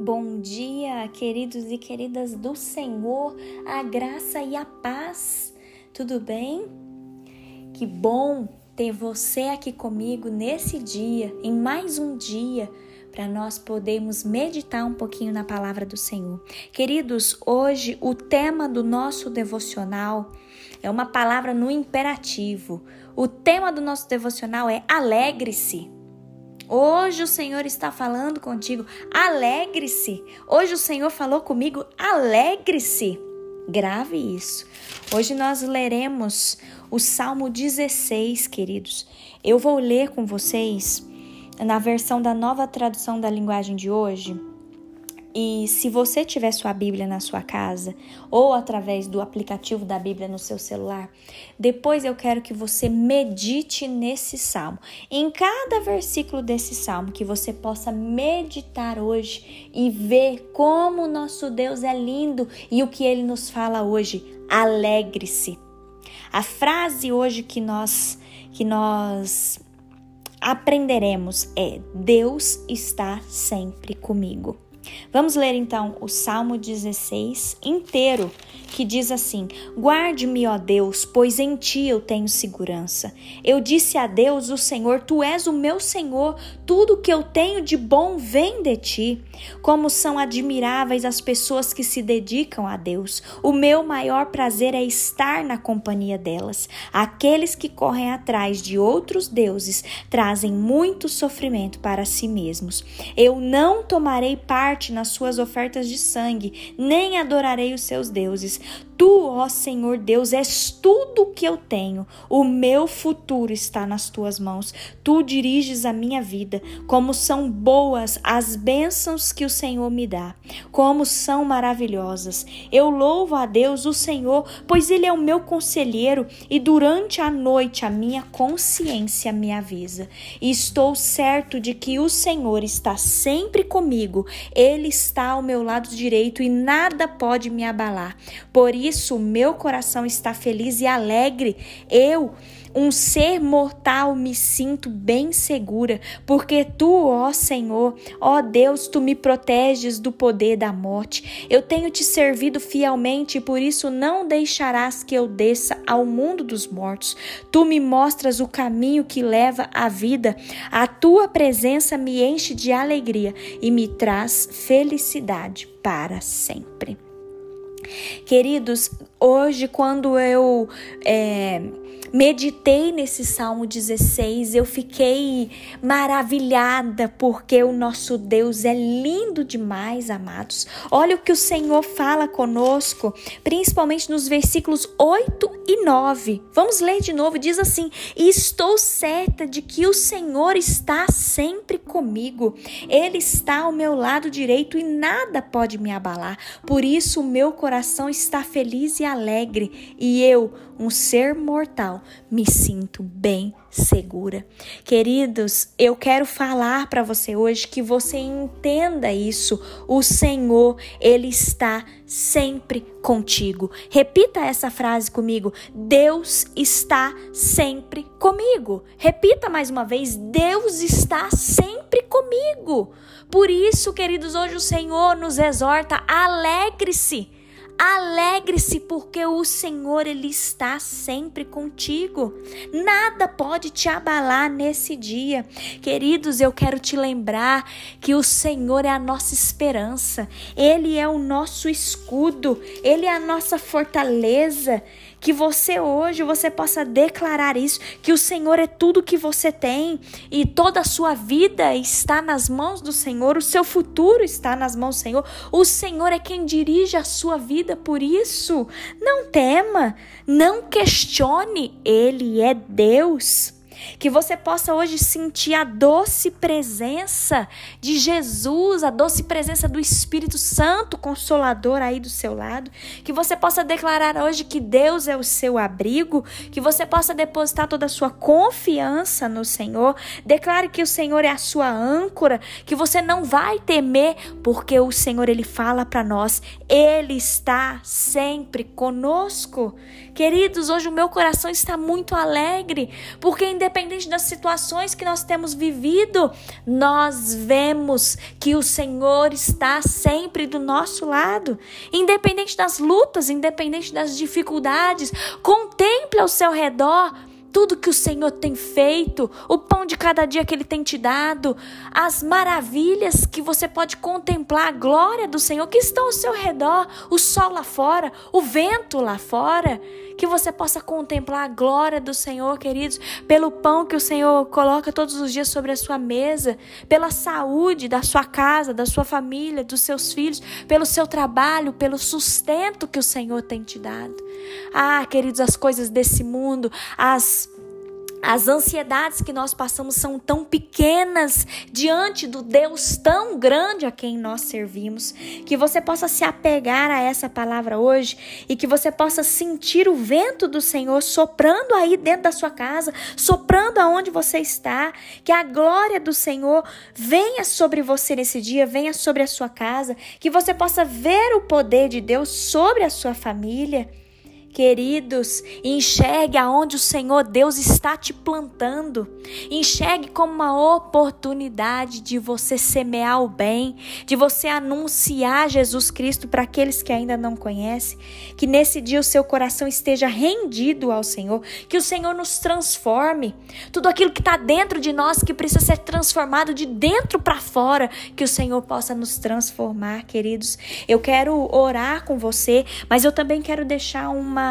Bom dia, queridos e queridas do Senhor, a graça e a paz. Tudo bem? Que bom ter você aqui comigo nesse dia, em mais um dia, para nós podermos meditar um pouquinho na palavra do Senhor. Queridos, hoje o tema do nosso devocional é uma palavra no imperativo. O tema do nosso devocional é alegre-se. Hoje o Senhor está falando contigo, alegre-se. Hoje o Senhor falou comigo, alegre-se. Grave isso. Hoje nós leremos o Salmo 16, queridos. Eu vou ler com vocês na versão da nova tradução da linguagem de hoje e se você tiver sua Bíblia na sua casa ou através do aplicativo da Bíblia no seu celular, depois eu quero que você medite nesse salmo. Em cada versículo desse salmo, que você possa meditar hoje e ver como nosso Deus é lindo e o que ele nos fala hoje. Alegre-se. A frase hoje que nós que nós aprenderemos é: Deus está sempre comigo. Vamos ler então o Salmo 16 inteiro, que diz assim: Guarde-me, ó Deus, pois em ti eu tenho segurança. Eu disse a Deus, o Senhor, tu és o meu Senhor, tudo que eu tenho de bom vem de ti. Como são admiráveis as pessoas que se dedicam a Deus. O meu maior prazer é estar na companhia delas. Aqueles que correm atrás de outros deuses trazem muito sofrimento para si mesmos. Eu não tomarei parte nas suas ofertas de sangue, nem adorarei os seus deuses. Tu, ó Senhor Deus, és tudo o que eu tenho. O meu futuro está nas tuas mãos. Tu diriges a minha vida. Como são boas as bênçãos que o Senhor me dá. Como são maravilhosas. Eu louvo a Deus, o Senhor, pois Ele é o meu conselheiro e durante a noite a minha consciência me avisa. E estou certo de que o Senhor está sempre comigo. Está ao meu lado direito e nada pode me abalar. Por isso meu coração está feliz e alegre. Eu, um ser mortal, me sinto bem segura, porque tu, ó Senhor, ó Deus, tu me proteges do poder da morte. Eu tenho te servido fielmente e por isso não deixarás que eu desça ao mundo dos mortos. Tu me mostras o caminho que leva à vida. A tua presença me enche de alegria e me traz felicidade para sempre. Queridos, hoje, quando eu é, meditei nesse Salmo 16, eu fiquei maravilhada, porque o nosso Deus é lindo demais, amados. Olha o que o Senhor fala conosco, principalmente nos versículos 8 e 9. Vamos ler de novo, diz assim: Estou certa de que o Senhor está sempre comigo, Ele está ao meu lado direito e nada pode me abalar. Por isso, o meu coração está feliz e alegre, e eu, um ser mortal, me sinto bem segura. Queridos, eu quero falar para você hoje que você entenda isso. O Senhor, ele está sempre contigo. Repita essa frase comigo. Deus está sempre comigo. Repita mais uma vez. Deus está sempre comigo. Por isso, queridos, hoje o Senhor nos exorta: alegre-se Alegre-se porque o Senhor ele está sempre contigo. Nada pode te abalar nesse dia. Queridos, eu quero te lembrar que o Senhor é a nossa esperança. Ele é o nosso escudo, ele é a nossa fortaleza que você hoje você possa declarar isso, que o Senhor é tudo que você tem e toda a sua vida está nas mãos do Senhor, o seu futuro está nas mãos do Senhor. O Senhor é quem dirige a sua vida, por isso, não tema, não questione, ele é Deus. Que você possa hoje sentir a doce presença de Jesus, a doce presença do Espírito Santo Consolador aí do seu lado. Que você possa declarar hoje que Deus é o seu abrigo, que você possa depositar toda a sua confiança no Senhor. Declare que o Senhor é a sua âncora, que você não vai temer, porque o Senhor ele fala para nós, ele está sempre conosco. Queridos, hoje o meu coração está muito alegre, porque independente independente das situações que nós temos vivido, nós vemos que o Senhor está sempre do nosso lado. Independente das lutas, independente das dificuldades, contemple ao seu redor tudo que o Senhor tem feito, o pão de cada dia que Ele tem te dado, as maravilhas que você pode contemplar, a glória do Senhor que estão ao seu redor, o sol lá fora, o vento lá fora, que você possa contemplar a glória do Senhor, queridos, pelo pão que o Senhor coloca todos os dias sobre a sua mesa, pela saúde da sua casa, da sua família, dos seus filhos, pelo seu trabalho, pelo sustento que o Senhor tem te dado. Ah, queridos, as coisas desse mundo, as as ansiedades que nós passamos são tão pequenas diante do Deus tão grande a quem nós servimos. Que você possa se apegar a essa palavra hoje e que você possa sentir o vento do Senhor soprando aí dentro da sua casa, soprando aonde você está. Que a glória do Senhor venha sobre você nesse dia, venha sobre a sua casa. Que você possa ver o poder de Deus sobre a sua família. Queridos, enxergue aonde o Senhor Deus está te plantando. Enxergue como uma oportunidade de você semear o bem, de você anunciar Jesus Cristo para aqueles que ainda não conhecem. Que nesse dia o seu coração esteja rendido ao Senhor, que o Senhor nos transforme. Tudo aquilo que está dentro de nós que precisa ser transformado de dentro para fora, que o Senhor possa nos transformar, queridos. Eu quero orar com você, mas eu também quero deixar uma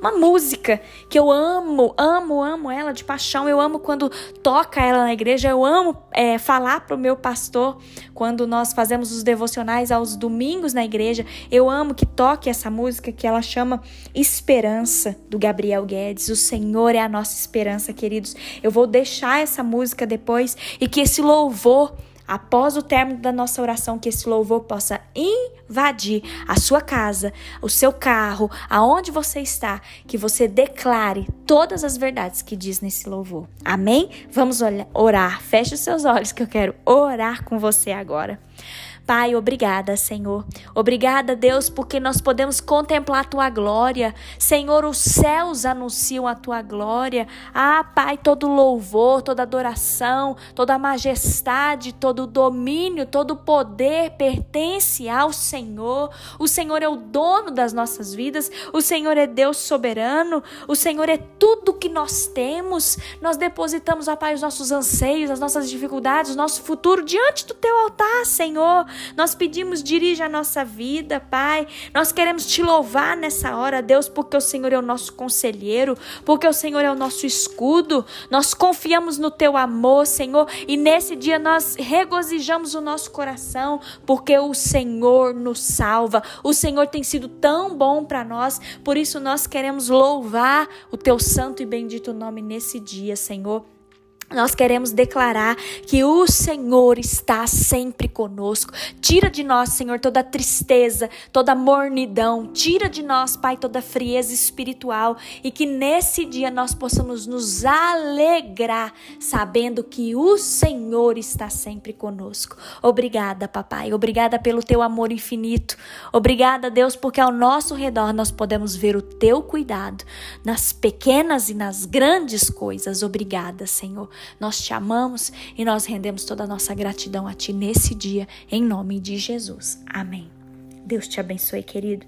uma, música que eu amo, amo, amo ela de paixão. Eu amo quando toca ela na igreja. Eu amo é, falar para o meu pastor quando nós fazemos os devocionais aos domingos na igreja. Eu amo que toque essa música que ela chama Esperança, do Gabriel Guedes. O Senhor é a nossa esperança, queridos. Eu vou deixar essa música depois e que esse louvor após o término da nossa oração, que esse louvor possa invadir a sua casa, o seu carro, aonde você está, que você declare todas as verdades que diz nesse louvor. Amém? Vamos orar. Feche os seus olhos que eu quero orar com você agora. Pai, obrigada, Senhor. Obrigada, Deus, porque nós podemos contemplar a tua glória. Senhor, os céus anunciam a tua glória. Ah, Pai, todo louvor, toda adoração, toda majestade, todo domínio, todo poder pertence ao Senhor. O Senhor é o dono das nossas vidas. O Senhor é Deus soberano. O Senhor é tudo que nós temos. Nós depositamos, ó Pai, os nossos anseios, as nossas dificuldades, o nosso futuro diante do teu altar, Senhor. Nós pedimos, dirija a nossa vida, Pai. Nós queremos te louvar nessa hora, Deus, porque o Senhor é o nosso conselheiro, porque o Senhor é o nosso escudo. Nós confiamos no teu amor, Senhor, e nesse dia nós regozijamos o nosso coração, porque o Senhor nos salva. O Senhor tem sido tão bom para nós, por isso nós queremos louvar o teu santo e bendito nome nesse dia, Senhor. Nós queremos declarar que o Senhor está sempre conosco. Tira de nós, Senhor, toda tristeza, toda mornidão. Tira de nós, Pai, toda frieza espiritual. E que nesse dia nós possamos nos alegrar, sabendo que o Senhor está sempre conosco. Obrigada, Papai. Obrigada pelo teu amor infinito. Obrigada, Deus, porque ao nosso redor nós podemos ver o teu cuidado nas pequenas e nas grandes coisas. Obrigada, Senhor. Nós te amamos e nós rendemos toda a nossa gratidão a Ti nesse dia, em nome de Jesus. Amém. Deus te abençoe, querido.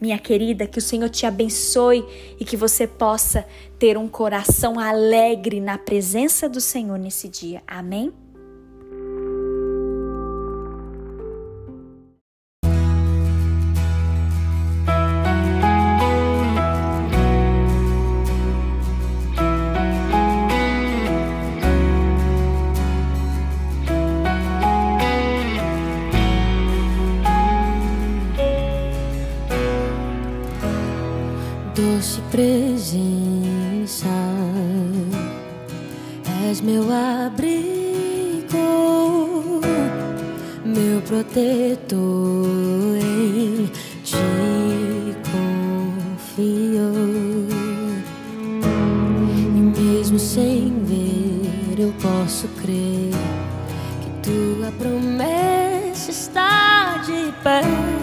Minha querida, que o Senhor te abençoe e que você possa ter um coração alegre na presença do Senhor nesse dia. Amém? desafio. E mesmo sem ver, eu posso crer que tua promessa está de pé.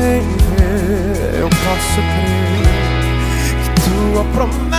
crer, eu posso crer que tua promessa